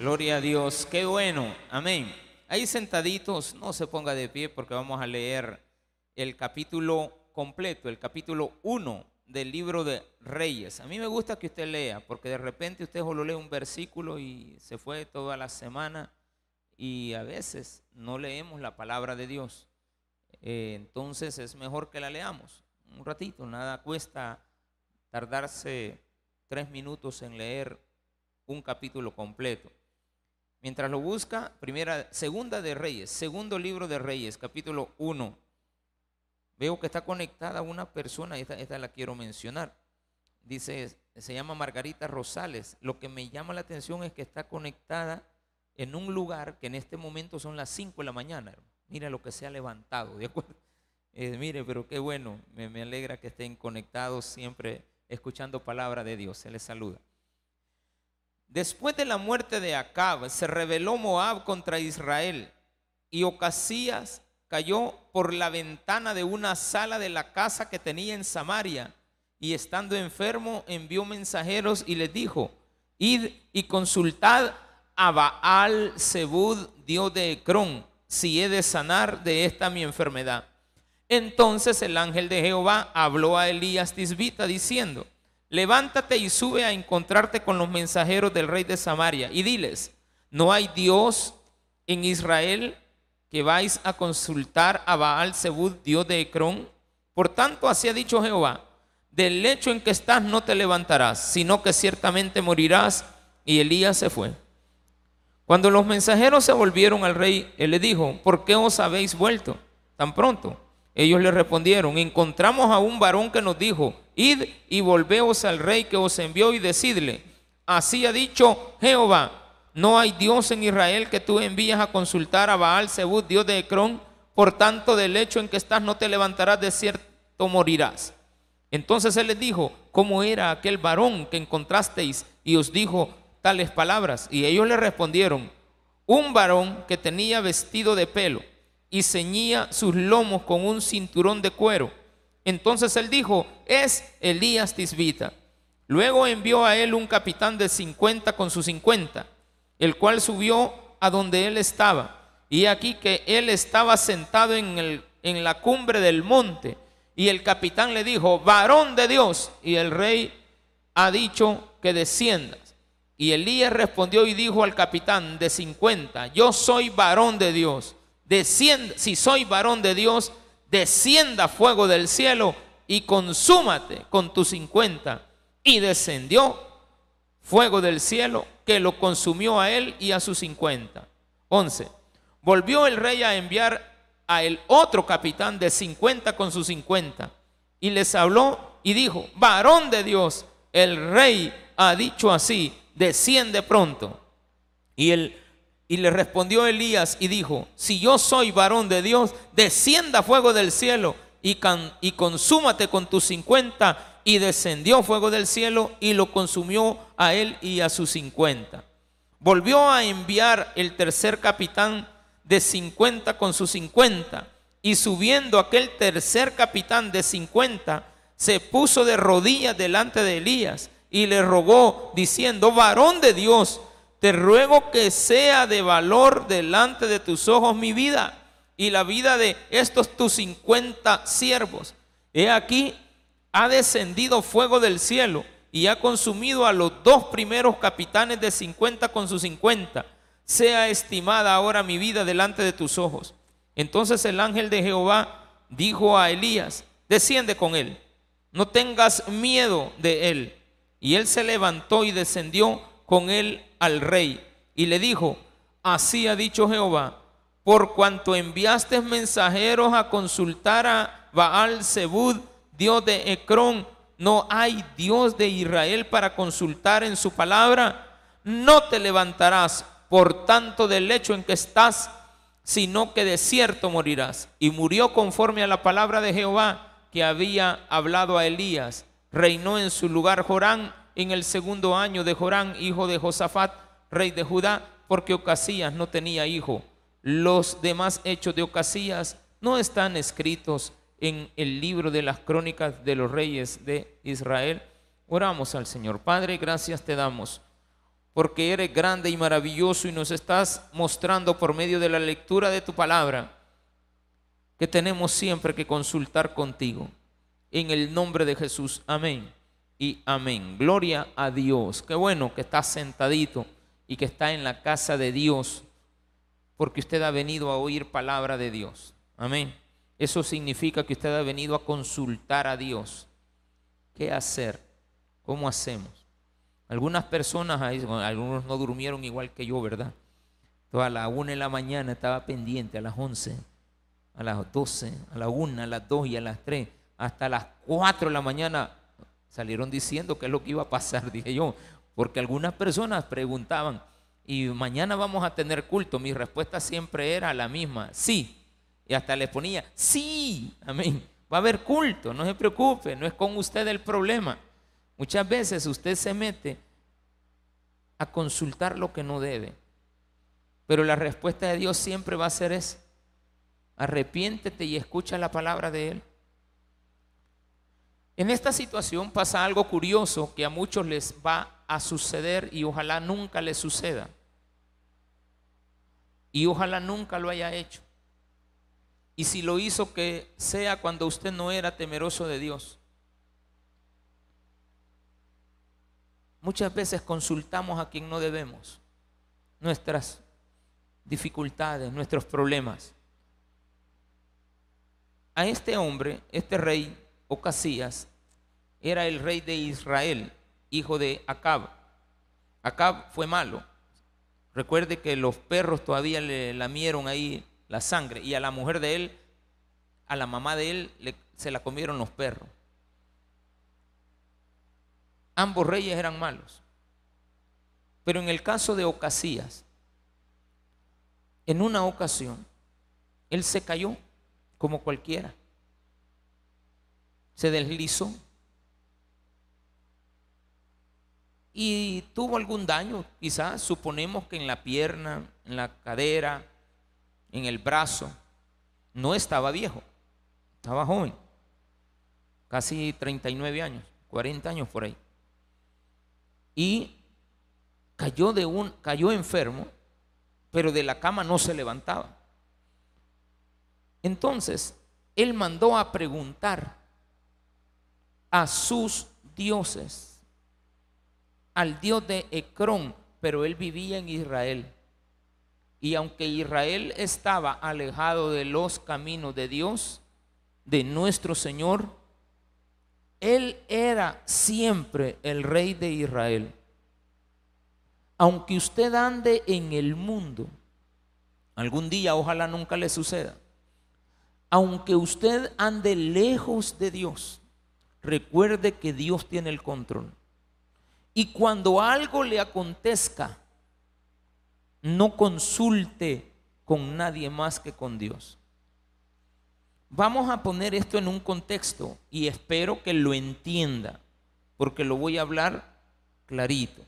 Gloria a Dios, qué bueno, amén. Ahí sentaditos, no se ponga de pie porque vamos a leer el capítulo completo, el capítulo 1 del libro de Reyes. A mí me gusta que usted lea, porque de repente usted solo lee un versículo y se fue toda la semana y a veces no leemos la palabra de Dios. Eh, entonces es mejor que la leamos un ratito, nada cuesta tardarse tres minutos en leer un capítulo completo. Mientras lo busca, primera, segunda de Reyes, segundo libro de Reyes, capítulo 1. Veo que está conectada una persona, esta, esta la quiero mencionar. Dice, se llama Margarita Rosales. Lo que me llama la atención es que está conectada en un lugar que en este momento son las 5 de la mañana. Mira lo que se ha levantado, ¿de acuerdo? Eh, mire, pero qué bueno, me, me alegra que estén conectados siempre escuchando palabra de Dios. Se les saluda. Después de la muerte de Acab, se rebeló Moab contra Israel y Ocasías cayó por la ventana de una sala de la casa que tenía en Samaria y estando enfermo envió mensajeros y les dijo, id y consultad a Baal Zebud, dios de Ecrón, si he de sanar de esta mi enfermedad. Entonces el ángel de Jehová habló a Elías Tisbita diciendo, levántate y sube a encontrarte con los mensajeros del rey de Samaria y diles, no hay Dios en Israel que vais a consultar a Baal Zebud, Dios de Ecrón. Por tanto, así ha dicho Jehová, del lecho en que estás no te levantarás, sino que ciertamente morirás. Y Elías se fue. Cuando los mensajeros se volvieron al rey, él le dijo, ¿por qué os habéis vuelto tan pronto? Ellos le respondieron, encontramos a un varón que nos dijo, id y volveos al rey que os envió y decidle, así ha dicho Jehová, no hay Dios en Israel que tú envías a consultar a Baal Zebud, Dios de Ecrón, por tanto del hecho en que estás no te levantarás de cierto morirás. Entonces él les dijo, ¿cómo era aquel varón que encontrasteis y os dijo tales palabras? Y ellos le respondieron, un varón que tenía vestido de pelo y ceñía sus lomos con un cinturón de cuero. Entonces él dijo, es Elías Tisbita. Luego envió a él un capitán de cincuenta con sus cincuenta, el cual subió a donde él estaba. Y aquí que él estaba sentado en, el, en la cumbre del monte. Y el capitán le dijo, varón de Dios. Y el rey ha dicho que desciendas. Y Elías respondió y dijo al capitán de cincuenta, yo soy varón de Dios si soy varón de Dios, descienda fuego del cielo y consúmate con tus cincuenta. Y descendió fuego del cielo que lo consumió a él y a sus cincuenta. Once. Volvió el rey a enviar a el otro capitán de cincuenta con sus cincuenta. Y les habló y dijo, varón de Dios, el rey ha dicho así, desciende pronto. Y el y le respondió Elías y dijo, si yo soy varón de Dios, descienda fuego del cielo y, y consúmate con tus cincuenta. Y descendió fuego del cielo y lo consumió a él y a sus cincuenta. Volvió a enviar el tercer capitán de cincuenta con sus cincuenta. Y subiendo aquel tercer capitán de cincuenta, se puso de rodillas delante de Elías y le rogó, diciendo, varón de Dios, te ruego que sea de valor delante de tus ojos mi vida y la vida de estos tus cincuenta siervos. He aquí, ha descendido fuego del cielo y ha consumido a los dos primeros capitanes de cincuenta con sus cincuenta. Sea estimada ahora mi vida delante de tus ojos. Entonces el ángel de Jehová dijo a Elías, desciende con él, no tengas miedo de él. Y él se levantó y descendió con él al rey y le dijo, así ha dicho Jehová, por cuanto enviaste mensajeros a consultar a Baal Zebud, Dios de Ecrón, no hay Dios de Israel para consultar en su palabra, no te levantarás por tanto del lecho en que estás, sino que de cierto morirás. Y murió conforme a la palabra de Jehová que había hablado a Elías. Reinó en su lugar Jorán en el segundo año de Jorán, hijo de Josafat, rey de Judá, porque Ocasías no tenía hijo. Los demás hechos de Ocasías no están escritos en el libro de las crónicas de los reyes de Israel. Oramos al Señor. Padre, gracias te damos porque eres grande y maravilloso y nos estás mostrando por medio de la lectura de tu palabra que tenemos siempre que consultar contigo. En el nombre de Jesús, amén y amén. Gloria a Dios. Qué bueno que está sentadito y que está en la casa de Dios, porque usted ha venido a oír palabra de Dios. Amén. Eso significa que usted ha venido a consultar a Dios. ¿Qué hacer? ¿Cómo hacemos? Algunas personas, algunos no durmieron igual que yo, ¿verdad? Toda a la una de la mañana estaba pendiente, a las once, a las doce, a la una, a las dos y a las tres, hasta las cuatro de la mañana salieron diciendo qué es lo que iba a pasar, dije yo, porque algunas personas preguntaban, ¿y mañana vamos a tener culto? Mi respuesta siempre era la misma, sí. Y hasta les ponía, sí, amén, va a haber culto, no se preocupe, no es con usted el problema. Muchas veces usted se mete a consultar lo que no debe. Pero la respuesta de Dios siempre va a ser esa. Arrepiéntete y escucha la palabra de Él. En esta situación pasa algo curioso que a muchos les va a suceder y ojalá nunca les suceda. Y ojalá nunca lo haya hecho. Y si lo hizo, que sea cuando usted no era temeroso de Dios. Muchas veces consultamos a quien no debemos nuestras dificultades, nuestros problemas. A este hombre, este rey Ocasías, era el rey de Israel, hijo de Acab. Acab fue malo. Recuerde que los perros todavía le lamieron ahí la sangre y a la mujer de él, a la mamá de él, se la comieron los perros ambos reyes eran malos. Pero en el caso de Ocasías, en una ocasión, él se cayó como cualquiera. Se deslizó. Y tuvo algún daño, quizás suponemos que en la pierna, en la cadera, en el brazo. No estaba viejo, estaba joven, casi 39 años, 40 años por ahí y cayó, de un, cayó enfermo, pero de la cama no se levantaba. Entonces, él mandó a preguntar a sus dioses, al dios de Ecrón, pero él vivía en Israel. Y aunque Israel estaba alejado de los caminos de Dios, de nuestro Señor, él era siempre el rey de Israel. Aunque usted ande en el mundo, algún día ojalá nunca le suceda, aunque usted ande lejos de Dios, recuerde que Dios tiene el control. Y cuando algo le acontezca, no consulte con nadie más que con Dios. Vamos a poner esto en un contexto y espero que lo entienda, porque lo voy a hablar clarito.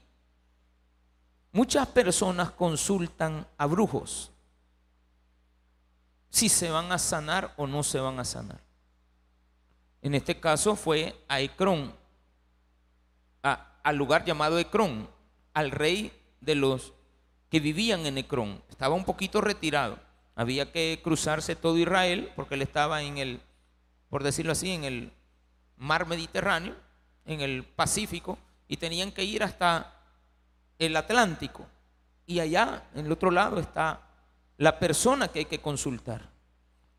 Muchas personas consultan a brujos si se van a sanar o no se van a sanar. En este caso fue a Ecrón, al lugar llamado Ecrón, al rey de los que vivían en Ecrón. Estaba un poquito retirado. Había que cruzarse todo Israel porque él estaba en el, por decirlo así, en el mar Mediterráneo, en el Pacífico, y tenían que ir hasta el Atlántico. Y allá, en el otro lado, está la persona que hay que consultar.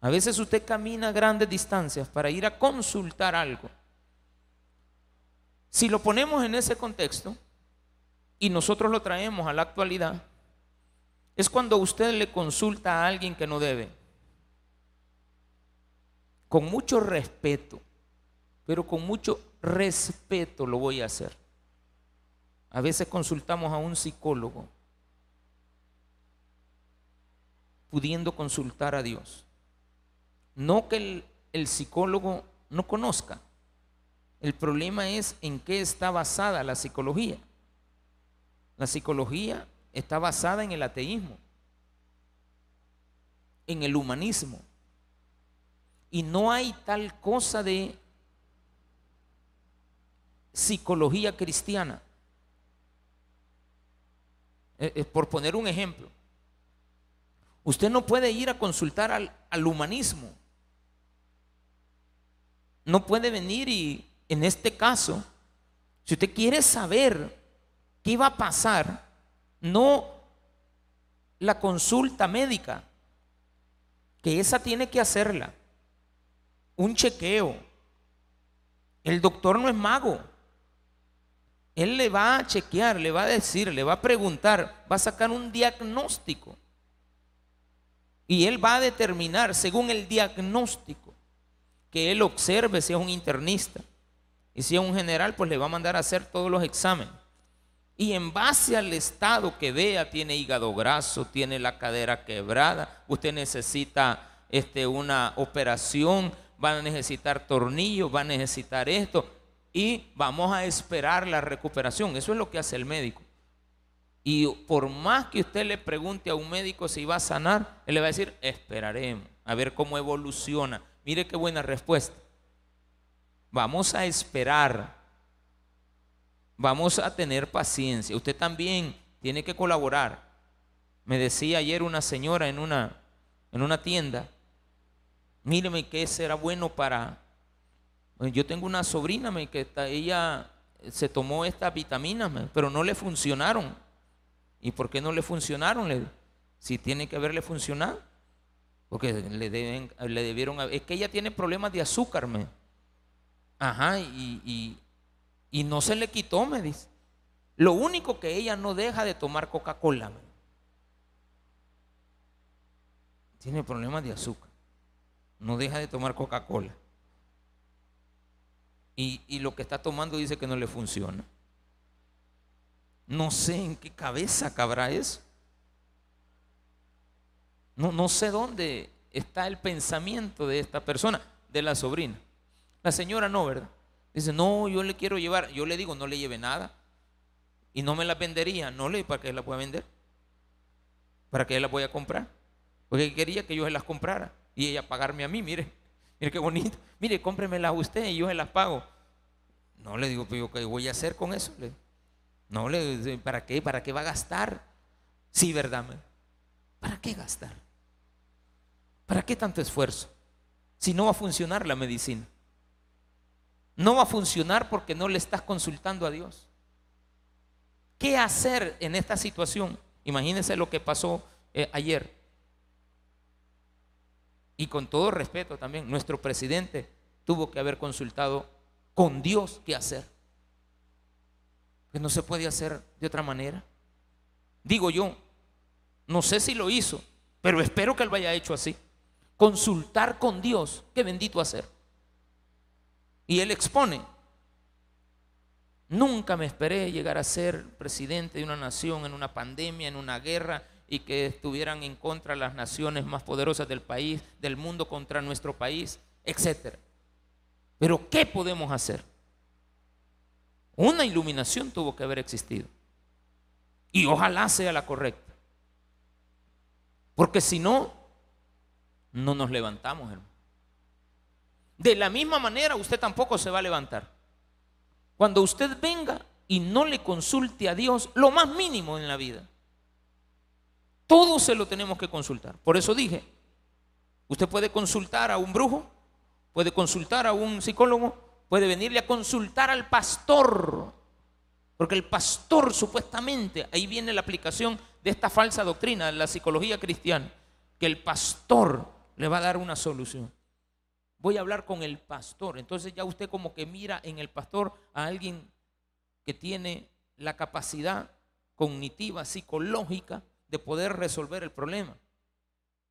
A veces usted camina grandes distancias para ir a consultar algo. Si lo ponemos en ese contexto y nosotros lo traemos a la actualidad, es cuando usted le consulta a alguien que no debe. Con mucho respeto, pero con mucho respeto lo voy a hacer. A veces consultamos a un psicólogo, pudiendo consultar a Dios. No que el, psicólogo no conozca. El problema es en qué está basada la psicología. La psicología está basada en el ateísmo, en el humanismo. Y no hay tal cosa de psicología cristiana. Eh, eh, por poner un ejemplo. Usted no puede ir a consultar al humanismo. No puede venir y, en este caso, si usted quiere saber qué va a pasar, no la consulta médica, que esa tiene que hacerla, un chequeo. El doctor no es mago. Él le va a chequear, le va a decir, le va a preguntar, va a sacar un diagnóstico. Y él va a determinar, según el diagnóstico, que él observe si es un internista. Y si es un general, pues le va a mandar a hacer todos los exámenes. Y en base al estado que vea, tiene hígado graso, tiene la cadera quebrada, usted necesita este, una operación, va a necesitar tornillos, va a necesitar esto y vamos a esperar la recuperación. Eso es lo que hace el médico. Y por más que usted le pregunte a un médico si va a sanar, él le va a decir, esperaremos a ver cómo evoluciona. Mire qué buena respuesta. Vamos a esperar. Vamos a tener paciencia. Usted también tiene que colaborar. Me decía ayer una señora en una, en una tienda, míreme que será bueno para yo tengo una sobrina que ella se tomó estas vitaminas, pero no le funcionaron. ¿Y por qué no le funcionaron? si tiene que haberle funcionado. Porque le, deben, le debieron... Es que ella tiene problemas de azúcar, me. Ajá, y, y, no se le quitó, me dice. Lo único que ella no deja de tomar Coca-Cola. Tiene problemas de azúcar. No deja de tomar Coca-Cola y, lo que está tomando dice que no le funciona. No sé en qué cabeza cabrá eso. No, no sé dónde está el pensamiento de esta persona, de la sobrina. La señora no, ¿verdad? Dice, no, yo le quiero llevar. Yo le digo, no le lleve nada. Y no me la vendería. No le, ¿para qué la pueda vender? ¿Para qué la voy a comprar? Porque quería que yo se las comprara y ella pagarme a mí, mire. Mire qué bonito. Mire, cómpremela usted y yo se las pago. No le digo, pero ¿qué voy a hacer con eso? No le ¿para qué? ¿Para qué va a gastar? Sí, ¿verdad? ¿Para qué gastar? ¿Para qué tanto esfuerzo? Si no va a funcionar la medicina. No va a funcionar porque no le estás consultando a Dios. ¿Qué hacer en esta situación? Imagínense lo que pasó eh, ayer. Y con todo respeto también, nuestro presidente tuvo que haber consultado con Dios qué hacer. Que no se puede hacer de otra manera. Digo yo, no sé si lo hizo, pero espero que él vaya hecho así. Consultar con Dios, qué bendito hacer. Y él expone, nunca me esperé llegar a ser presidente de una nación en una pandemia, en una guerra, y que estuvieran en contra las naciones más poderosas del país, del mundo contra nuestro país, etc. Pero ¿qué podemos hacer? Una iluminación tuvo que haber existido. Y ojalá sea la correcta. Porque si no, no nos levantamos, hermano. De la misma manera, usted tampoco se va a levantar. Cuando usted venga y no le consulte a Dios, lo más mínimo en la vida, todo se lo tenemos que consultar. Por eso dije, usted puede consultar a un brujo, puede consultar a un psicólogo, puede venirle a consultar al pastor. Porque el pastor supuestamente, ahí viene la aplicación de esta falsa doctrina de la psicología cristiana, que el pastor le va a dar una solución. Voy a hablar con el pastor. Entonces ya usted como que mira en el pastor a alguien que tiene la capacidad cognitiva, psicológica de poder resolver el problema.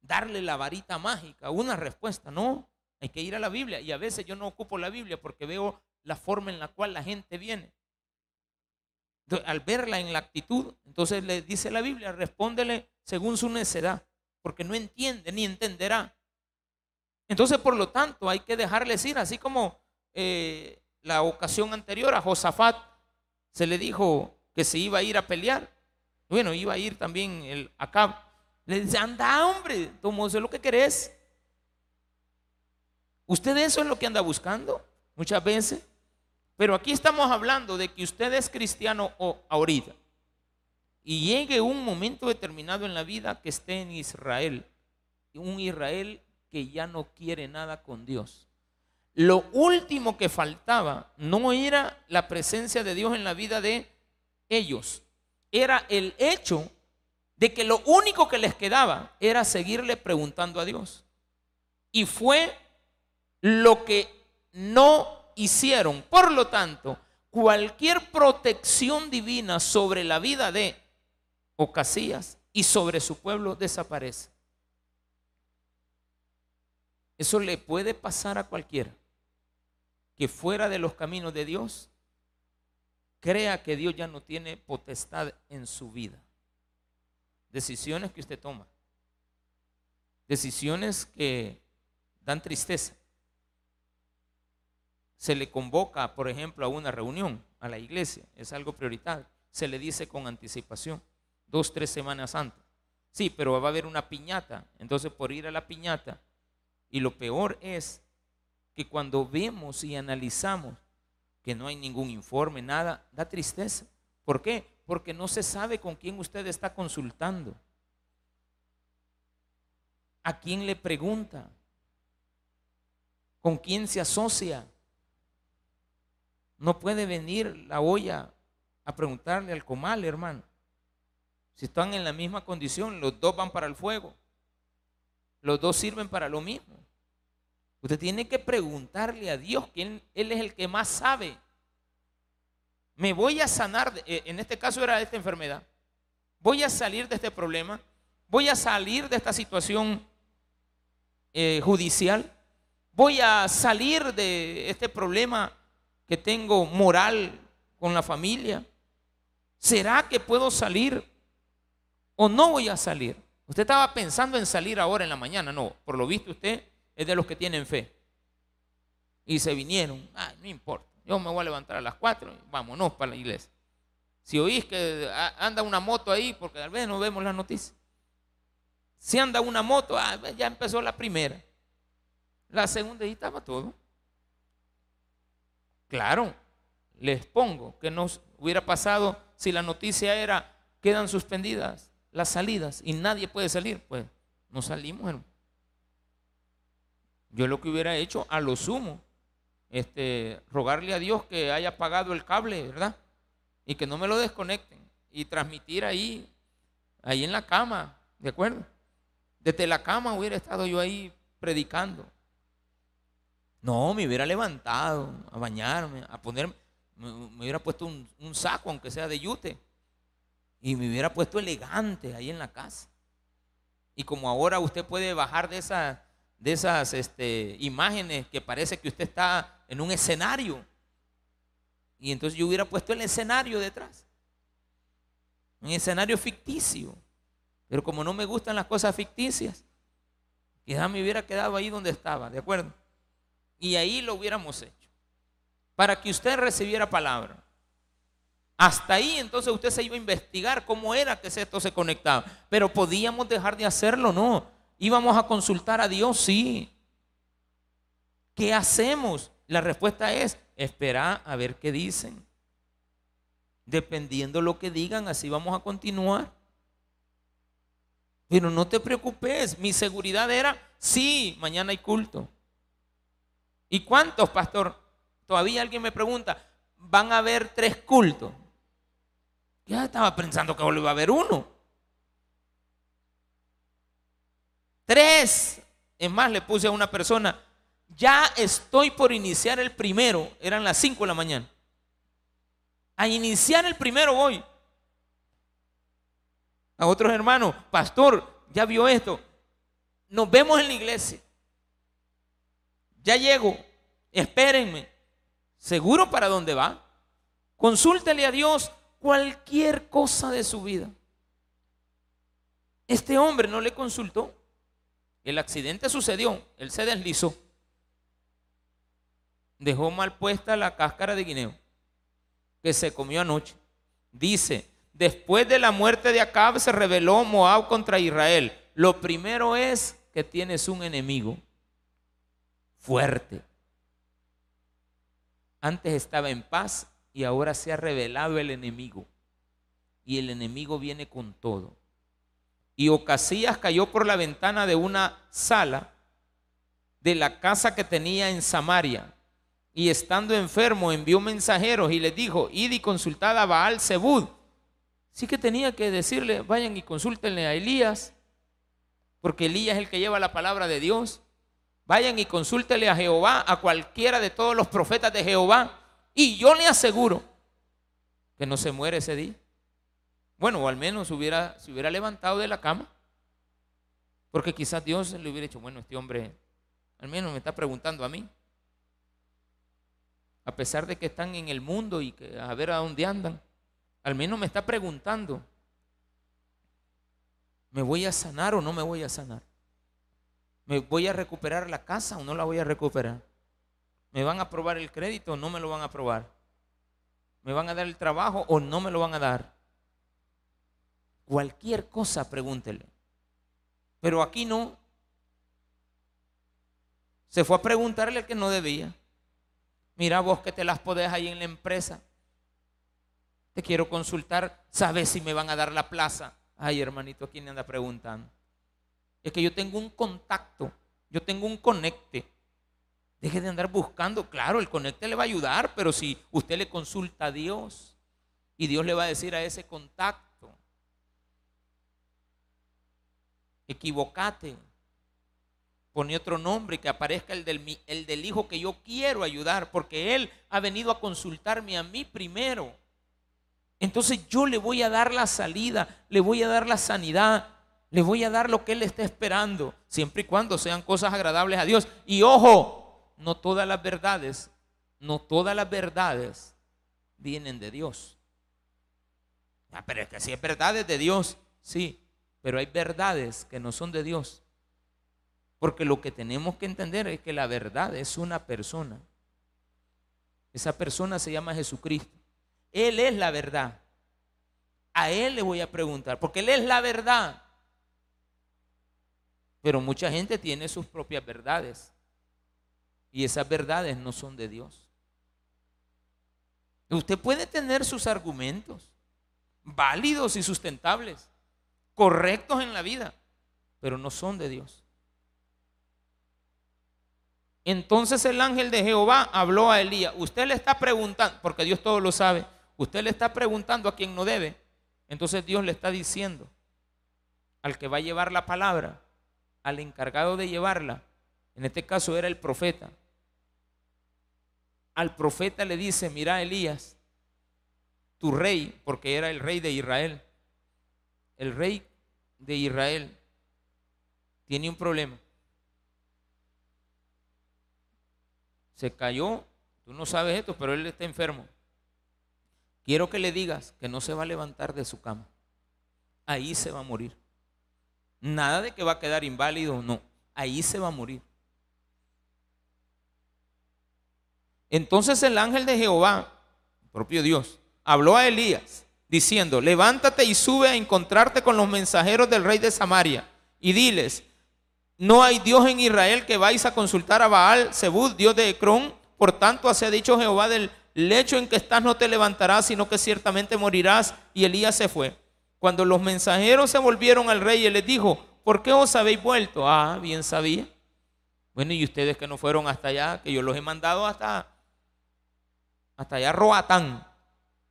Darle la varita mágica, una respuesta, no. Hay que ir a la Biblia y a veces yo no ocupo la Biblia porque veo la forma en la cual la gente viene. Al verla en la actitud, entonces le dice la Biblia, respóndele según su necedad, porque no entiende ni entenderá. Entonces, por lo tanto, hay que dejarles ir, así como eh, la ocasión anterior a Josafat se le dijo que se iba a ir a pelear. Bueno, iba a ir también el Acab. Le dice, anda hombre, tomo lo que querés. ¿Usted eso es lo que anda buscando muchas veces? Pero aquí estamos hablando de que usted es cristiano ahorita. y llegue un momento determinado en la vida que esté en Israel, un Israel que ya no quiere nada con Dios. Lo último que faltaba no era la presencia de Dios en la vida de ellos, era el hecho de que lo único que les quedaba era seguirle preguntando a Dios. Y fue lo que no hicieron. Por lo tanto, cualquier protección divina sobre la vida de Ocasías y sobre su pueblo desaparece. Eso le puede pasar a cualquiera que fuera de los caminos de Dios crea que Dios ya no tiene potestad en su vida. Decisiones que usted toma. Decisiones que dan tristeza. Se le convoca, por ejemplo, a una reunión a la iglesia. Es algo prioritario. Se le dice con anticipación, dos, tres semanas antes. Sí, pero va a haber una piñata. Entonces, por ir a la piñata, y lo peor es que cuando vemos y analizamos que no hay ningún informe, nada, da tristeza. ¿Por qué? Porque no se sabe con quién usted está consultando. ¿A quién le pregunta? ¿Con quién se asocia? No puede venir la olla a preguntarle al comal, hermano. Si están en la misma condición, los dos van para el fuego. Los dos sirven para lo mismo. Usted tiene que preguntarle a Dios, que él, es el que más sabe. Me voy a sanar, eh, en este caso era esta enfermedad. Voy a salir de este problema. Voy a salir de esta situación eh, judicial. Voy a salir de este problema que tengo moral con la familia. ¿Será que puedo salir o no voy a salir? Usted estaba pensando en salir ahora en la mañana, no, por lo visto usted es de los que tienen fe. Y se vinieron, no importa, yo me voy a levantar a las cuatro, vámonos para la iglesia. Si oís que anda una moto ahí, porque tal vez no vemos las noticias. Si anda una moto, ah, ya empezó la primera. La segunda y estaba todo. Claro, les pongo que nos hubiera pasado si la noticia era quedan suspendidas las salidas y nadie puede salir, pues no salimos, hermano. Yo lo que hubiera hecho, a lo sumo, este, rogarle a Dios que haya pagado el cable, ¿verdad? Y que no me lo desconecten. Y transmitir ahí, ahí en la cama, ¿de acuerdo? Desde la cama hubiera estado yo ahí predicando. No, me hubiera levantado a bañarme, a ponerme, me, hubiera puesto un, saco, aunque sea de yute, y me hubiera puesto elegante ahí en la casa. Y como ahora usted puede bajar de esa de esas este, imágenes que parece que usted está en un escenario. Y entonces yo hubiera puesto el escenario detrás. Un escenario ficticio. Pero como no me gustan las cosas ficticias, quizás me hubiera quedado ahí donde estaba, ¿de acuerdo? Y ahí lo hubiéramos hecho. Para que usted recibiera palabra. Hasta ahí entonces usted se iba a investigar cómo era que esto se conectaba. Pero podíamos dejar de hacerlo, no. ¿Íbamos a consultar a Dios? Sí. ¿Qué hacemos? La respuesta es, esperar a ver qué dicen. Dependiendo lo que digan, así vamos a continuar. Pero no te preocupes, mi seguridad era, sí, mañana hay culto. ¿Y cuántos, pastor? Todavía alguien me pregunta, van a haber tres cultos. Ya estaba pensando que solo iba a haber uno. Tres. Es más, le puse a una persona, ya estoy por iniciar el primero. Eran las cinco de la mañana. A iniciar el primero voy. A otros hermanos, pastor, ya vio esto. Nos vemos en la iglesia. Ya llego. Espérenme. ¿Seguro para dónde va? Consúltele a Dios cualquier cosa de su vida. Este hombre no le consultó. El accidente sucedió, él se deslizó. Dejó mal puesta la cáscara de guineo que se comió anoche. Dice, después de la muerte de Acab se rebeló Moab contra Israel. Lo primero es que tienes un enemigo fuerte. Antes estaba en paz y ahora se ha revelado el enemigo. y el enemigo viene con todo. Y Ocasías cayó por la ventana de una sala de la casa que tenía en Samaria. Y estando enfermo, envió mensajeros y les dijo: Id y consultad a Baal Zebud. Sí que tenía que decirle: vayan y consúltenle a Elías, porque Elías es el que lleva la palabra de Dios. Vayan y consúltenle a Jehová, a cualquiera de todos los profetas de Jehová. Y yo le aseguro que no se muere ese día. Bueno, o al menos hubiera, se hubiera levantado de la cama. Porque quizás Dios le hubiera dicho, bueno, este hombre al menos me está preguntando a mí. A pesar de que están en el mundo y que a ver a dónde andan. Al menos me está preguntando. ¿Me voy a sanar o no me voy a sanar? ¿Me voy a recuperar la casa o no la voy a recuperar? ¿Me van a aprobar el crédito o no me lo van a aprobar? ¿Me van a dar el trabajo o no me lo van a dar? Cualquier cosa, pregúntele. Pero aquí no. Se fue a preguntarle al que no debía. Mira vos que te las podés ahí en la empresa. Te quiero consultar. ¿Sabes si me van a dar la plaza? Ay, hermanito, ¿quién anda preguntando? Es que yo tengo un contacto. Yo tengo un conecte. Deje de andar buscando. Claro, el conecte le va a ayudar, pero si usted le consulta a Dios y Dios le va a decir a ese contacto, equivocate, pone otro nombre, que aparezca el del, el del hijo que yo quiero ayudar, porque él ha venido a consultarme a mí primero. Entonces yo le voy a dar la salida, le voy a dar la sanidad, le voy a dar lo que él está esperando, siempre y cuando sean cosas agradables a Dios. Y ojo, no todas las verdades, no todas las verdades vienen de Dios. Ah, pero es que si es verdades de Dios, sí, pero hay verdades que no son de Dios. Porque lo que tenemos que entender es que la verdad es una persona. Esa persona se llama Jesucristo. Él es la verdad. A Él le voy a preguntar, porque Él es la verdad. Pero mucha gente tiene sus propias verdades. Y esas verdades no son de Dios. Usted puede tener sus argumentos válidos y sustentables correctos en la vida, pero no son de Dios. Entonces el ángel de Jehová habló a Elías. Usted le está preguntando, porque Dios todo lo sabe, usted le está preguntando a quien no debe. Entonces Dios le está diciendo al que va a llevar la palabra, al encargado de llevarla, en este caso era el profeta. Al profeta le dice, mira Elías, tu rey, porque era el rey de Israel, el rey de Israel tiene un problema. Se cayó, tú no sabes esto, pero él está enfermo. Quiero que le digas que no se va a levantar de su cama. Ahí se va a morir. Nada de que va a quedar inválido, no. Ahí se va a morir. Entonces el ángel de Jehová, propio Dios, habló a Elías diciendo, levántate y sube a encontrarte con los mensajeros del rey de Samaria y diles, no hay Dios en Israel que vais a consultar a Baal, Zebud, Dios de Ecrón, por tanto así ha dicho Jehová del lecho en que estás no te levantarás, sino que ciertamente morirás. Y Elías se fue. Cuando los mensajeros se volvieron al rey, él les dijo, ¿por qué os habéis vuelto? Ah, bien sabía. Bueno, y ustedes que no fueron hasta allá, que yo los he mandado hasta, hasta allá Roatán.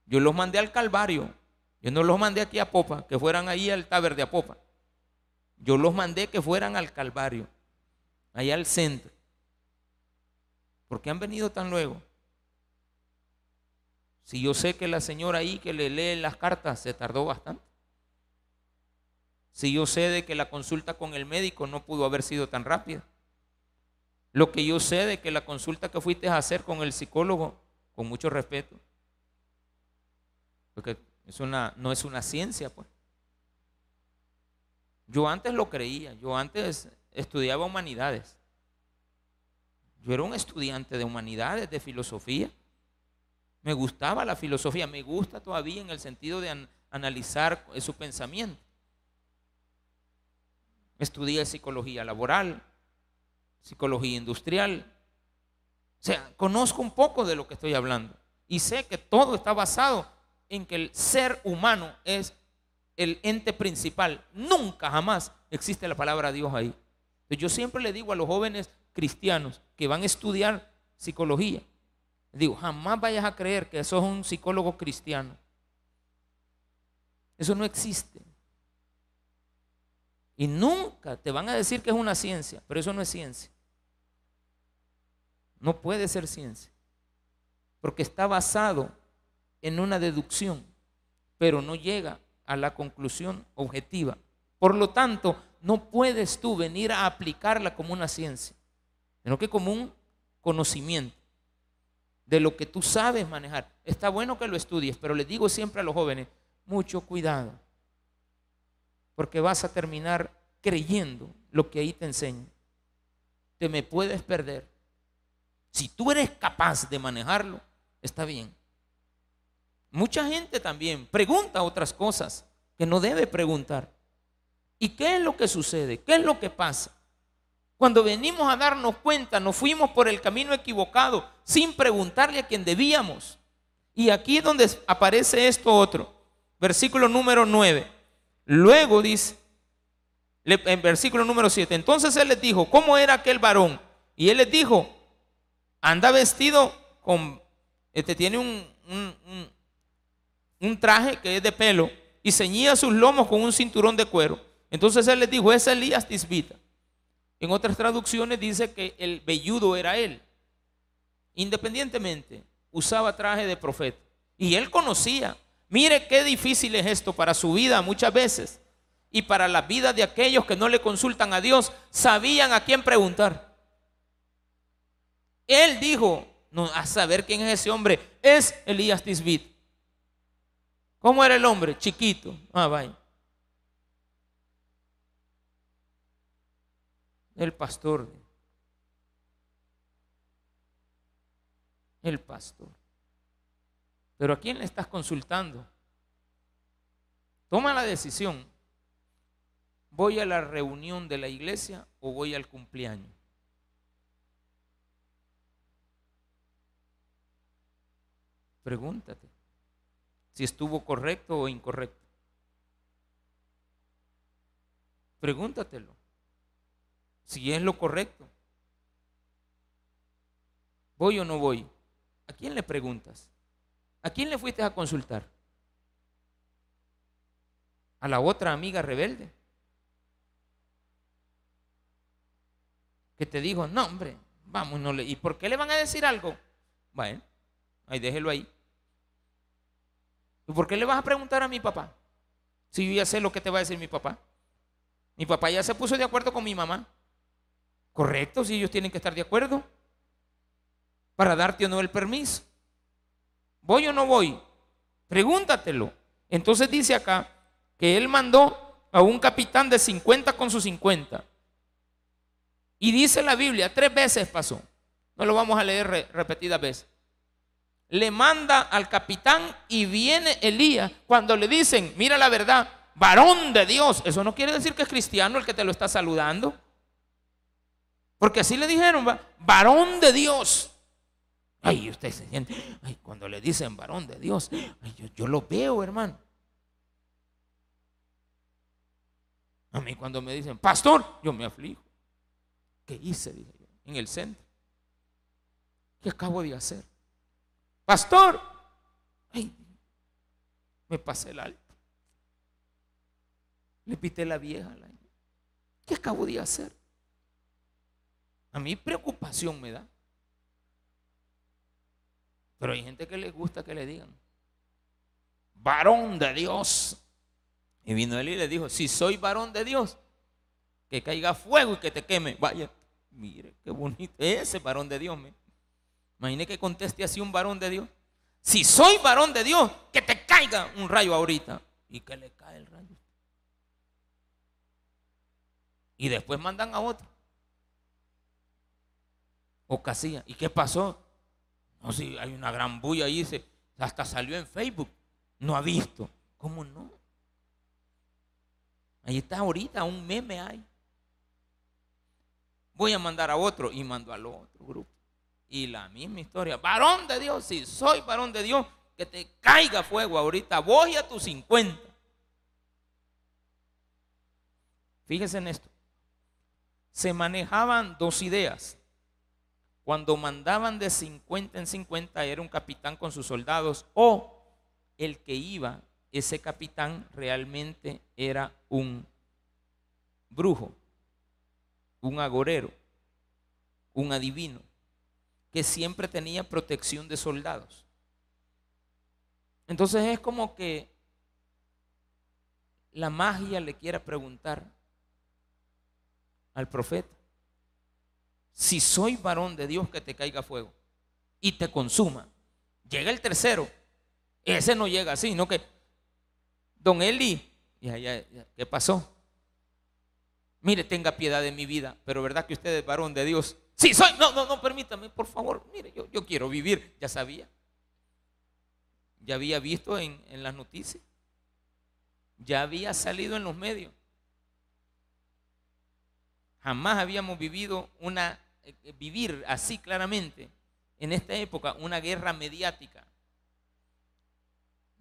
Yo los mandé al Calvario. Yo no los mandé aquí a Popa, que fueran ahí al Taber de Apopa. Yo los mandé que fueran al Calvario, allá al centro. ¿Por qué han venido tan luego? Si yo sé que la señora ahí que le lee las cartas se tardó bastante. Si yo sé de que la consulta con el médico no pudo haber sido tan rápida. Lo que yo sé de que la consulta que fuiste a hacer con el psicólogo, con mucho respeto, porque es una, no es una ciencia, pues. Yo antes lo creía, yo antes estudiaba humanidades. Yo era un estudiante de humanidades, de filosofía. Me gustaba la filosofía, me gusta todavía en el sentido de analizar su pensamiento. Estudié psicología laboral, psicología industrial. O sea, conozco un poco de lo que estoy hablando y sé que todo está basado en que el ser humano es el ente principal. Nunca, jamás existe la palabra Dios ahí. Yo siempre le digo a los jóvenes cristianos que van a estudiar psicología, digo, jamás vayas a creer que eso es un psicólogo cristiano. Eso no existe. Y nunca te van a decir que es una ciencia, pero eso no es ciencia. No puede ser ciencia, porque está basado en una deducción, pero no llega a la conclusión objetiva. Por lo tanto, no puedes tú venir a aplicarla como una ciencia, sino que como un conocimiento de lo que tú sabes manejar. Está bueno que lo estudies, pero le digo siempre a los jóvenes, mucho cuidado, porque vas a terminar creyendo lo que ahí te enseña. Te me puedes perder. Si tú eres capaz de manejarlo, está bien. Mucha gente también pregunta otras cosas que no debe preguntar. ¿Y qué es lo que sucede? ¿Qué es lo que pasa? Cuando venimos a darnos cuenta, nos fuimos por el camino equivocado sin preguntarle a quien debíamos. Y aquí donde aparece esto otro. Versículo número 9. Luego dice, en versículo número 7, entonces él les dijo, ¿cómo era aquel varón? Y él les dijo, anda vestido con, este tiene un, un traje que es de pelo y ceñía sus lomos con un cinturón de cuero. Entonces él les dijo, es Elías Tisbita. En otras traducciones dice que el velludo era él. Independientemente, usaba traje de profeta. Y él conocía. Mire qué difícil es esto para su vida muchas veces. Y para la vida de aquellos que no le consultan a Dios, sabían a quién preguntar. Él dijo, no, a saber quién es ese hombre, es Elías Tisbit. ¿Cómo era el hombre? Chiquito. Ah, vaya. El pastor. El pastor. Pero ¿a quién le estás consultando? Toma la decisión. ¿Voy a la reunión de la iglesia o voy al cumpleaños? Pregúntate si estuvo correcto o incorrecto. Pregúntatelo si es lo correcto. ¿Voy o no voy? ¿A quién le preguntas? ¿A quién le fuiste a consultar? ¿A la otra amiga rebelde? Que te dijo, no hombre, vamos, no le... ¿y por qué le van a decir algo? Bueno, ahí déjelo ahí. ¿Y por qué le vas a preguntar a mi papá? Si yo ya sé lo que te va a decir mi papá. Mi papá ya se puso de acuerdo con mi mamá. Correcto, si ellos tienen que estar de acuerdo para darte o no el permiso. ¿Voy o no voy? Pregúntatelo. Entonces dice acá que él mandó a un capitán de 50 con sus 50. Y dice la Biblia, tres veces pasó. No lo vamos a leer repetidas veces le manda al capitán y viene Elías cuando le dicen, mira la verdad, varón de Dios. Eso no quiere decir que es cristiano el que te lo está saludando. Porque así le dijeron, varón de Dios. Ay, usted se siente, ay, cuando le dicen varón de Dios, yo, yo lo veo, hermano. A mí cuando me dicen, pastor, yo me aflijo. ¿Qué hice? Dije yo, en el centro. ¿Qué acabo de hacer? Pastor, ay, me pasé el alto. Le pité la vieja. ¿Qué acabo de hacer? A mí preocupación me da. Pero hay gente que le gusta que le digan, varón de Dios. Y vino él y le dijo, si soy varón de Dios, que caiga fuego y que te queme. Vaya, mire, qué bonito. Ese varón de Dios. Me. Imagine que conteste así un varón de Dios. Si soy varón de Dios, que te caiga un rayo ahorita. Y que le cae el rayo. Y después mandan a otro. O casilla. ¿Y qué pasó? No, si hay una gran bulla ahí, se, hasta salió en Facebook. No ha visto. ¿Cómo no? Ahí está ahorita, un meme hay. Voy a mandar a otro y mando al otro grupo. Y la misma historia, varón de Dios, si soy varón de Dios, que te caiga fuego ahorita, voy a tus 50. Fíjese en esto. Se manejaban dos ideas. Cuando mandaban de 50 en 50 era un capitán con sus soldados o el que iba, ese capitán realmente era un brujo, un agorero, un adivino, que siempre tenía protección de soldados. Entonces es como que la magia le quiera preguntar al profeta, si soy varón de Dios que te caiga fuego y te consuma. Llega el tercero, ese no llega así, no que, don Eli, ya, ya, ¿qué pasó? Mire, tenga piedad de mi vida, pero ¿verdad que usted es varón de Dios? Sí, soy, no, no, no, permítame, por favor, mire, yo, yo quiero vivir, ya sabía. Ya había visto en, en las noticias, ya había salido en los medios. Jamás habíamos vivido una, eh, eh, vivir así claramente en esta época una guerra mediática.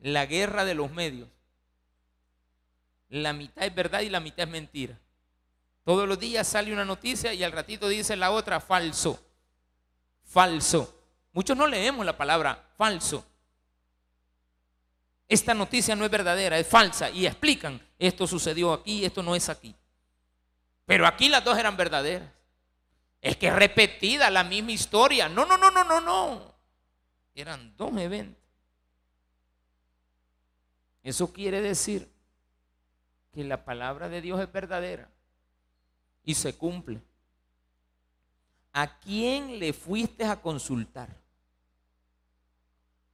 La guerra de los medios. La mitad es verdad y la mitad es mentira. Todos los días sale una noticia y al ratito dice la otra falso. Falso. Muchos no leemos la palabra falso. Esta noticia no es verdadera, es falsa. Y explican, esto sucedió aquí, esto no es aquí. Pero aquí las dos eran verdaderas. Es que repetida la misma historia. No, no, no, no, no, no. Eran dos eventos. Eso quiere decir que la palabra de Dios es verdadera y se cumple. ¿A quién le fuiste a consultar?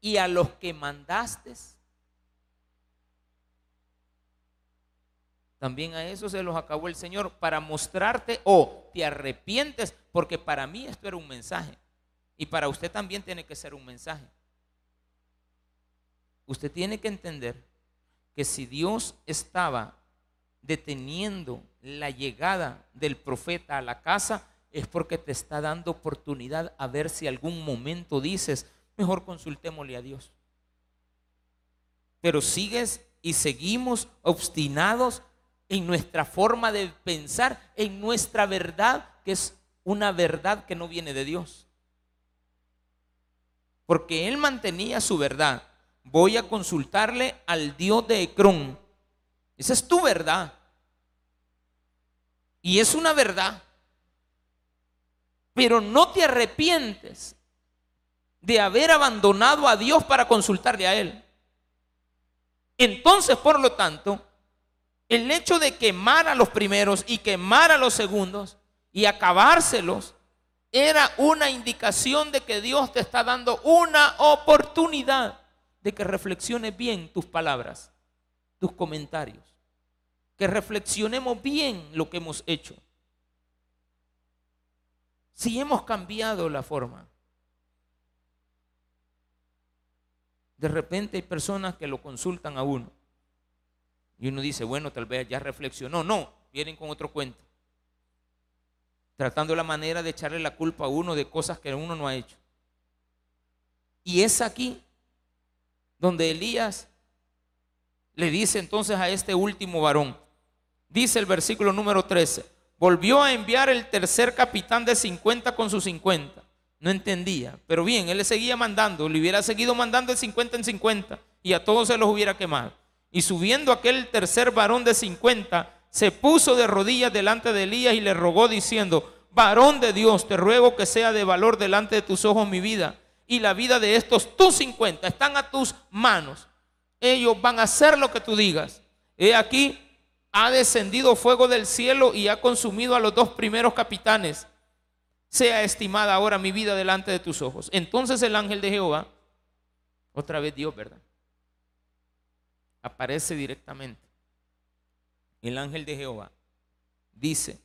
Y a los que mandaste También a eso se los acabó el Señor para mostrarte o te arrepientes, porque para mí esto era un mensaje. Y para usted también tiene que ser un mensaje. Usted tiene que entender que si Dios estaba deteniendo la llegada del profeta a la casa, es porque te está dando oportunidad a ver si algún momento dices, mejor consultémosle a Dios. Pero sigues y seguimos obstinados en nuestra forma de pensar, en nuestra verdad, que es una verdad que no viene de Dios. Porque él mantenía su verdad. Voy a consultarle al Dios de Ecrón. Esa es tu verdad. Y es una verdad. Pero no te arrepientes de haber abandonado a Dios para consultarle a Él. Entonces, por lo tanto, el hecho de quemar a los primeros y quemar a los segundos y acabárselos era una indicación de que Dios te está dando una oportunidad de que reflexiones bien tus palabras, tus comentarios, que reflexionemos bien lo que hemos hecho. Si hemos cambiado la forma, de repente hay personas que lo consultan a uno y uno dice, bueno, tal vez ya reflexionó. No, vienen con otro cuento. Tratando la manera de echarle la culpa a uno de cosas que uno no ha hecho. Y es aquí donde Elías le dice entonces a este último varón, dice el versículo número 13, volvió a enviar el tercer capitán de 50 con sus 50. No entendía, pero bien, él le seguía mandando, le hubiera seguido mandando de 50 en 50 y a todos se los hubiera quemado. Y subiendo aquel tercer varón de cincuenta, se puso de rodillas delante de Elías y le rogó diciendo, varón de Dios, te ruego que sea de valor delante de tus ojos mi vida y la vida de estos tus cincuenta están a tus manos. Ellos van a hacer lo que tú digas. He aquí, ha descendido fuego del cielo y ha consumido a los dos primeros capitanes. Sea estimada ahora mi vida delante de tus ojos. Entonces el ángel de Jehová, otra vez Dios, ¿verdad? Aparece directamente. El ángel de Jehová dice,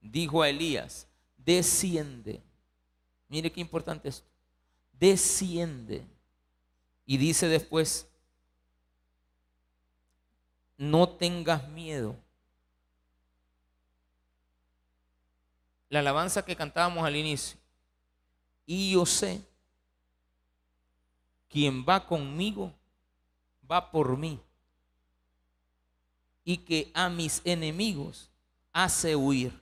dijo a Elías, desciende. Mire qué importante esto. Desciende. Y dice después, no tengas miedo. La alabanza que cantábamos al inicio. Y yo sé quien va conmigo, va por mí. Y que a mis enemigos hace huir.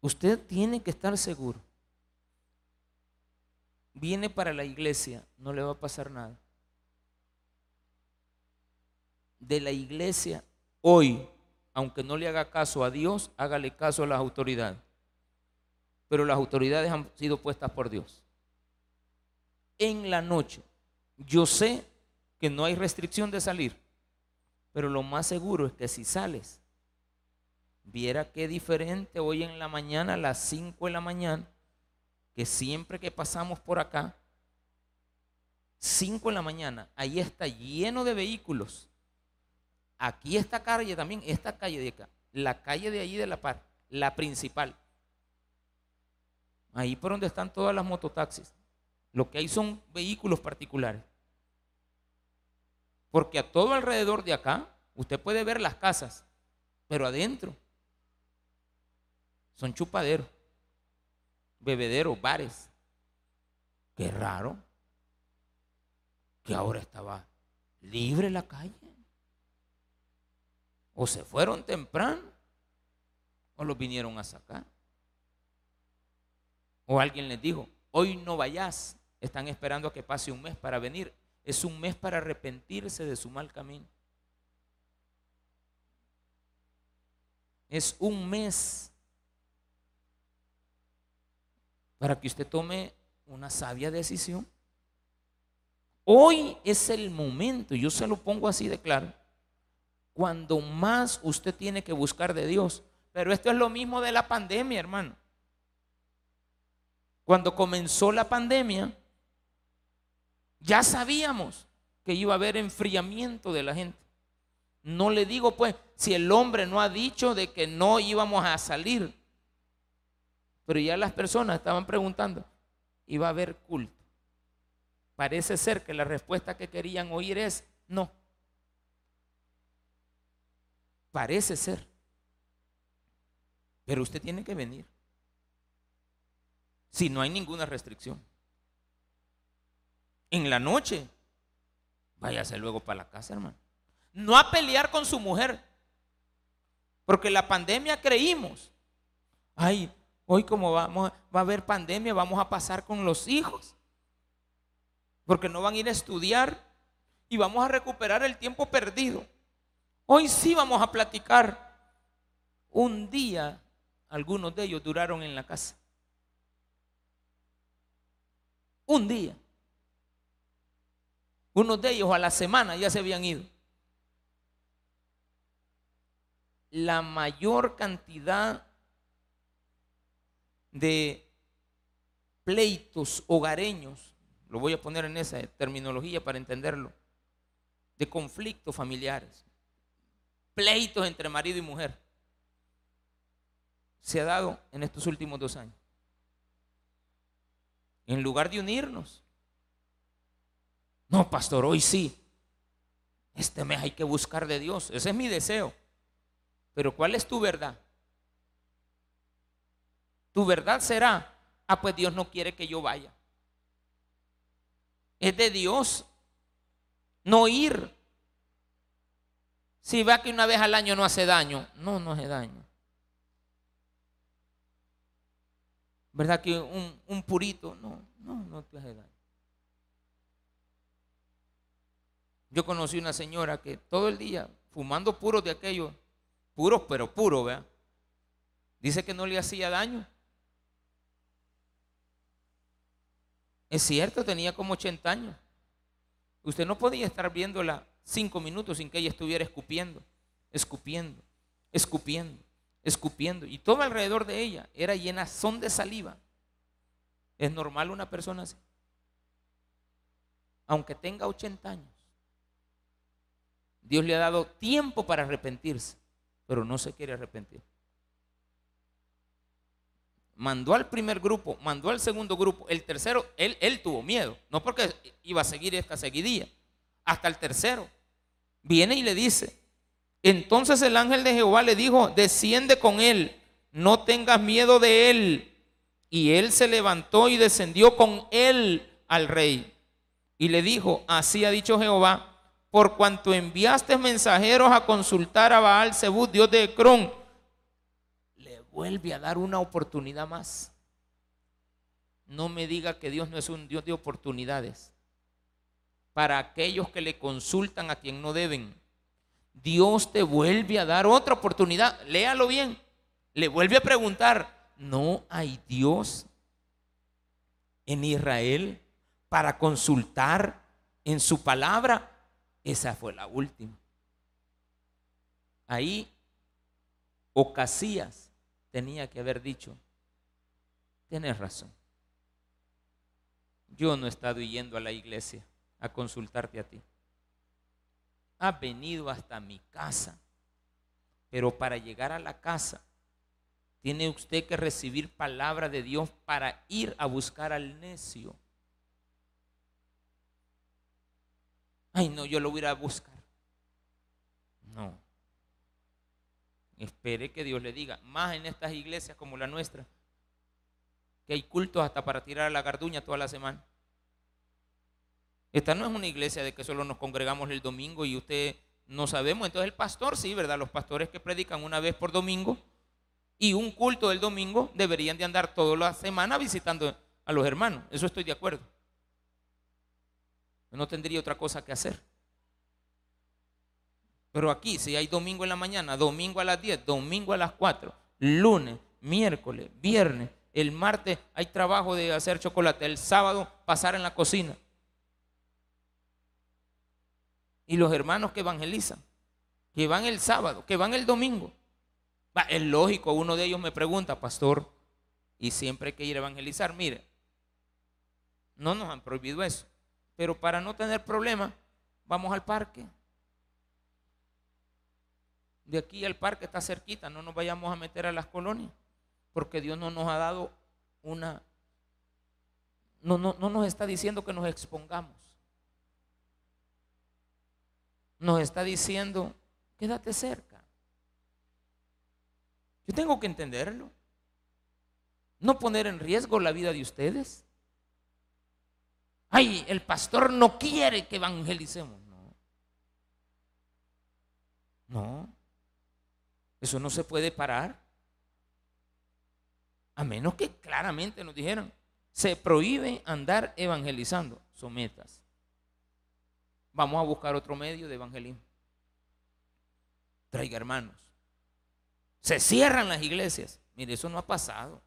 Usted tiene que estar seguro. Viene para la iglesia, no le va a pasar nada. De la iglesia hoy, aunque no le haga caso a Dios, hágale caso a las autoridades. Pero las autoridades han sido puestas por Dios. En la noche, yo sé que no hay restricción de salir, pero lo más seguro es que si sales, viera qué diferente hoy en la mañana, a las 5 de la mañana, que siempre que pasamos por acá, 5 de la mañana, ahí está lleno de vehículos. Aquí esta calle también, esta calle de acá, la calle de allí de la par, la principal. Ahí por donde están todas las mototaxis. Lo que hay son vehículos particulares. Porque a todo alrededor de acá, usted puede ver las casas, pero adentro son chupaderos, bebederos, bares. Qué raro que ahora estaba libre la calle. O se fueron temprano o los vinieron a sacar. O alguien les dijo, hoy no vayas, están esperando a que pase un mes para venir. Es un mes para arrepentirse de su mal camino. Es un mes para que usted tome una sabia decisión. Hoy es el momento, yo se lo pongo así de claro, cuando más usted tiene que buscar de Dios. Pero esto es lo mismo de la pandemia, hermano. Cuando comenzó la pandemia, ya sabíamos que iba a haber enfriamiento de la gente. No le digo pues, si el hombre no ha dicho de que no íbamos a salir, pero ya las personas estaban preguntando, ¿iba a haber culto? Parece ser que la respuesta que querían oír es no. Parece ser. Pero usted tiene que venir. Si no hay ninguna restricción en la noche, váyase luego para la casa, hermano. No a pelear con su mujer. Porque la pandemia creímos. Ay, hoy como vamos, va a haber pandemia, vamos a pasar con los hijos. Porque no van a ir a estudiar y vamos a recuperar el tiempo perdido. Hoy sí vamos a platicar. Un día, algunos de ellos duraron en la casa. Un día. Unos de ellos a la semana ya se habían ido. La mayor cantidad de pleitos hogareños, lo voy a poner en esa terminología para entenderlo, de conflictos familiares, pleitos entre marido y mujer, se ha dado en estos últimos dos años. En lugar de unirnos, no, pastor, hoy sí. Este mes hay que buscar de Dios. Ese es mi deseo. Pero ¿cuál es tu verdad? Tu verdad será, ah, pues Dios no quiere que yo vaya. Es de Dios no ir. Si va que una vez al año no hace daño, no, no hace daño. ¿Verdad que un, un purito? No, no, no te hace daño. Yo conocí una señora que todo el día fumando puros de aquellos, puros pero puros, ¿vea? Dice que no le hacía daño. Es cierto, tenía como 80 años. Usted no podía estar viéndola cinco minutos sin que ella estuviera escupiendo, escupiendo, escupiendo, escupiendo. Y todo alrededor de ella era llena son de saliva. ¿Es normal una persona así? Aunque tenga 80 años. Dios le ha dado tiempo para arrepentirse, pero no se quiere arrepentir. Mandó al primer grupo, mandó al segundo grupo, el tercero, él, él tuvo miedo, no porque iba a seguir esta seguidilla, hasta el tercero. Viene y le dice, entonces el ángel de Jehová le dijo, desciende con él, no tengas miedo de él, Y él se levantó y descendió con él al rey. Y le dijo, así ha dicho Jehová, por cuanto enviaste mensajeros a consultar a Baal Zebud, Dios de Ecrón, le vuelve a dar una oportunidad más. No me diga que Dios no es un Dios de oportunidades. Para aquellos que le consultan a quien no deben, Dios te vuelve a dar otra oportunidad. Léalo bien. Le vuelve a preguntar, ¿no hay Dios en Israel para consultar en su palabra? Esa fue la última. Ahí Ocasías tenía que haber dicho, tienes razón. Yo no he estado yendo a la iglesia a consultarte a ti. Ha venido hasta mi casa, pero para llegar a la casa tiene usted que recibir palabra de Dios para ir a buscar al necio. Ay, no, yo lo voy a buscar. No. Espere que Dios le diga, más en estas iglesias como la nuestra, que hay cultos hasta para tirar a la garduña toda la semana. Esta no es una iglesia de que solo nos congregamos el domingo y usted no sabemos. Entonces el pastor, sí, ¿verdad? Los pastores que predican una vez por domingo y un culto del domingo deberían de andar toda la semana visitando a los hermanos. Eso estoy de acuerdo. No tendría otra cosa que hacer. Pero aquí, si hay domingo en la mañana, domingo a las 10, domingo a las 4, lunes, miércoles, viernes, el martes hay trabajo de hacer chocolate, el sábado pasar en la cocina. Y los hermanos que evangelizan, que van el sábado, que van el domingo. Es lógico, uno de ellos me pregunta, pastor, y siempre hay que ir a evangelizar. Mire, no nos han prohibido eso. Pero para no tener problemas, vamos al parque. De aquí al parque está cerquita, no nos vayamos a meter a las colonias, porque Dios no nos ha dado una, no, no, no nos está diciendo que nos expongamos. Nos está diciendo, quédate cerca. Yo tengo que entenderlo. No poner en riesgo la vida de ustedes. Ay, el pastor no quiere que evangelicemos. No. No. Eso no se puede parar. A menos que claramente nos dijeran, se prohíbe andar evangelizando. Sometas. Vamos a buscar otro medio de evangelismo. Traiga hermanos. Se cierran las iglesias. Mire, eso no ha pasado.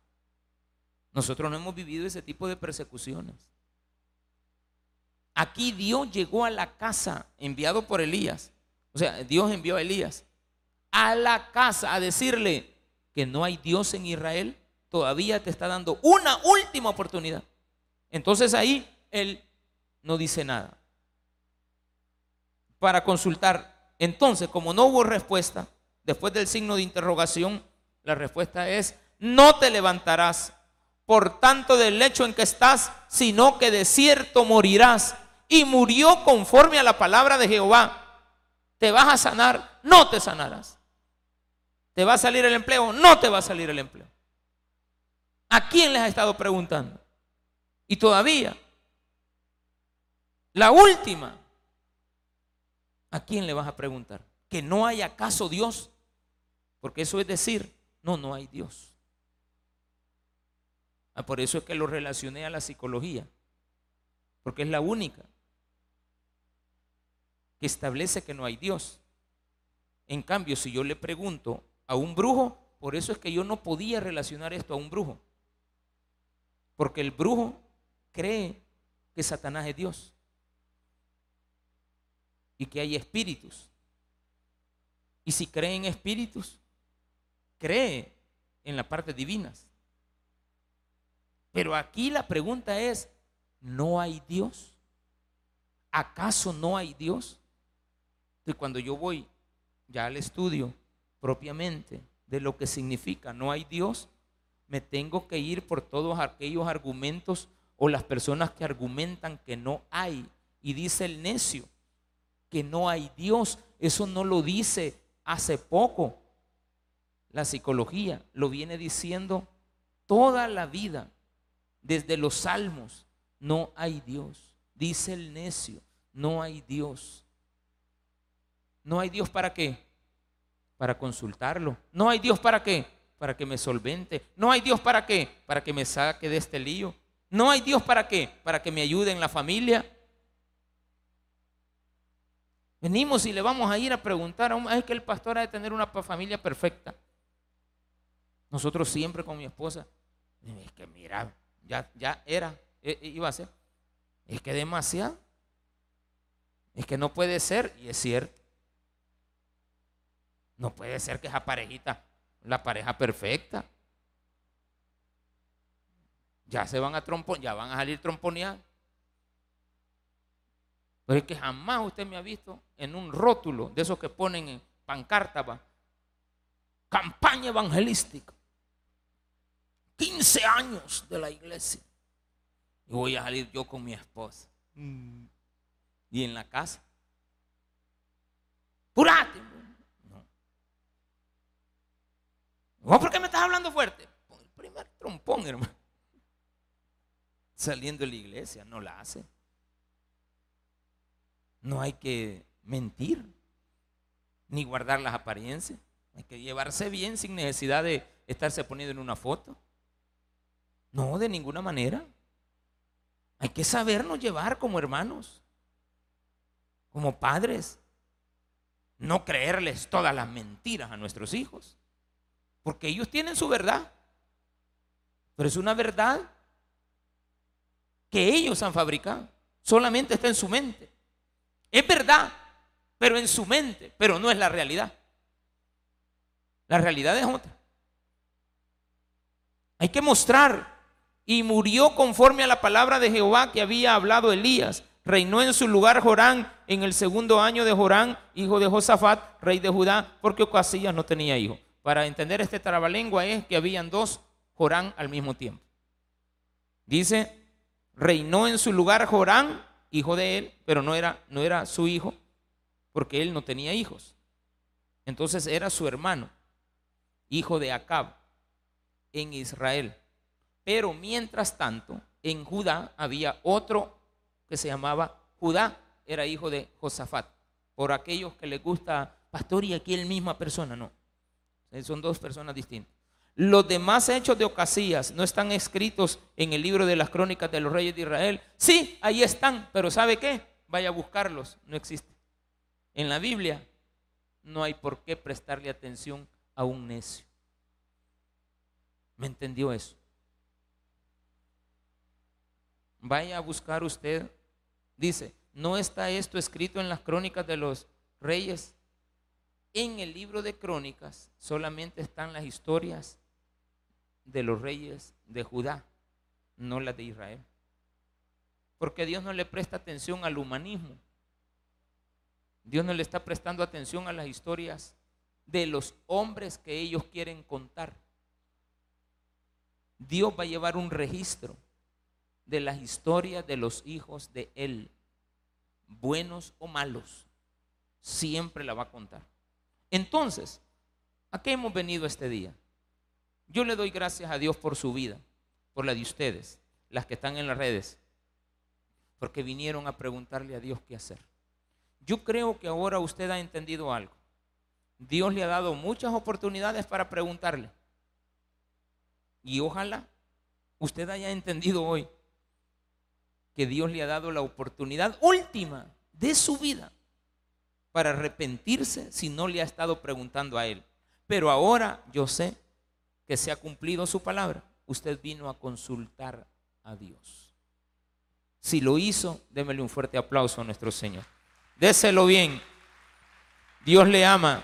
Nosotros no hemos vivido ese tipo de persecuciones. Aquí Dios llegó a la casa enviado por Elías. O sea, Dios envió a Elías a la casa a decirle que no hay Dios en Israel. Todavía te está dando una última oportunidad. Entonces ahí él no dice nada. Para consultar. Entonces, como no hubo respuesta, después del signo de interrogación, la respuesta es, no te levantarás por tanto del lecho en que estás, sino que de cierto morirás y murió conforme a la palabra de Jehová. ¿Te vas a sanar? No te sanarás. ¿Te va a salir el empleo? No te va a salir el empleo. ¿A quién les ha estado preguntando? Y todavía, la última, ¿a quién le vas a preguntar? ¿Que no hay acaso Dios? Porque eso es decir, no, no hay Dios. Ah, por eso es que lo relacioné a la psicología, porque es la única que establece que no hay Dios. En cambio, si yo le pregunto a un brujo, por eso es que yo no podía relacionar esto a un brujo. Porque el brujo cree que Satanás es Dios y que hay espíritus. Y si cree en espíritus, cree en la parte divinas. Pero aquí la pregunta es, ¿no hay Dios? ¿Acaso no hay Dios? Y cuando yo voy ya al estudio propiamente de lo que significa no hay Dios, me tengo que ir por todos aquellos argumentos o las personas que argumentan que no hay. Y dice el necio que no hay Dios. Eso no lo dice hace poco. La psicología lo viene diciendo toda la vida, desde los salmos, no hay Dios. Dice el necio, no hay Dios. No hay Dios para qué? Para consultarlo. No hay Dios para qué? Para que me solvente. No hay Dios para qué? Para que me saque de este lío. No hay Dios para qué? Para que me ayude en la familia. Venimos y le vamos a ir a preguntar, a es que el pastor ha de tener una familia perfecta. Nosotros siempre con mi esposa, es que mira, ya, ya era, e, e, iba a ser. Es que demasiado. Es que no puede ser, y es cierto. No puede ser que esa parejita, la pareja perfecta. Ya se van a tromponear, ya van a salir tromponeados. Pero es que jamás usted me ha visto en un rótulo de esos que ponen en pancarta, campaña evangelística. 15 años de la iglesia. Y voy a salir yo con mi esposa. Mm. Y en la casa. ¡Purate! No. ¿Por qué me estás hablando fuerte? el primer trompón, hermano. Saliendo de la iglesia, no la hace. No hay que mentir, ni guardar las apariencias. Hay que llevarse bien sin necesidad de estarse poniendo en una foto. No, de ninguna manera. Hay que sabernos llevar como hermanos, como padres. No creerles todas las mentiras a nuestros hijos, porque ellos tienen su verdad, pero es una verdad que ellos han fabricado, solamente está en su mente. Es verdad, pero en su mente, pero no es la realidad. La realidad es otra. Hay que mostrar. Y murió conforme a la palabra de Jehová que había hablado Elías. Reinó en su lugar Jorán en el segundo año de Jorán, hijo de Josafat, rey de Judá, porque Ocasías no tenía hijo. Para entender este trabalengua es que habían dos Jorán al mismo tiempo. Dice, reinó en su lugar Jorán hijo de él, pero no era, no era su hijo, porque él no tenía hijos. Entonces era su hermano, hijo de Acab, en Israel. Pero mientras tanto, en Judá había otro que se llamaba Judá, era hijo de Josafat. Por aquellos que les gusta, pastor, y aquí el misma persona, no. Son dos personas distintas. Los demás hechos de Ocasías no están escritos en el libro de las crónicas de los reyes de Israel. Sí, ahí están, pero ¿sabe qué? Vaya a buscarlos, no existe. En la Biblia no hay por qué prestarle atención a un necio. ¿Me entendió eso? Vaya a buscar usted. Dice, ¿no está esto escrito en las crónicas de los reyes? En el libro de crónicas solamente están las historias de los reyes de Judá, no las de Israel. Porque Dios no le presta atención al humanismo. Dios no le está prestando atención a las historias de los hombres que ellos quieren contar. Dios va a llevar un registro de las historias de los hijos de Él, buenos o malos. Siempre la va a contar. Entonces, ¿a qué hemos venido este día? Yo le doy gracias a Dios por su vida, por la de ustedes, las que están en las redes, porque vinieron a preguntarle a Dios qué hacer. Yo creo que ahora usted ha entendido algo. Dios le ha dado muchas oportunidades para preguntarle. Y ojalá usted haya entendido hoy que Dios le ha dado la oportunidad última de su vida para arrepentirse si no le ha estado preguntando a Él. Pero ahora yo sé que se ha cumplido su palabra, usted vino a consultar a Dios. Si lo hizo, démele un fuerte aplauso a nuestro Señor. Déselo bien. Dios le ama.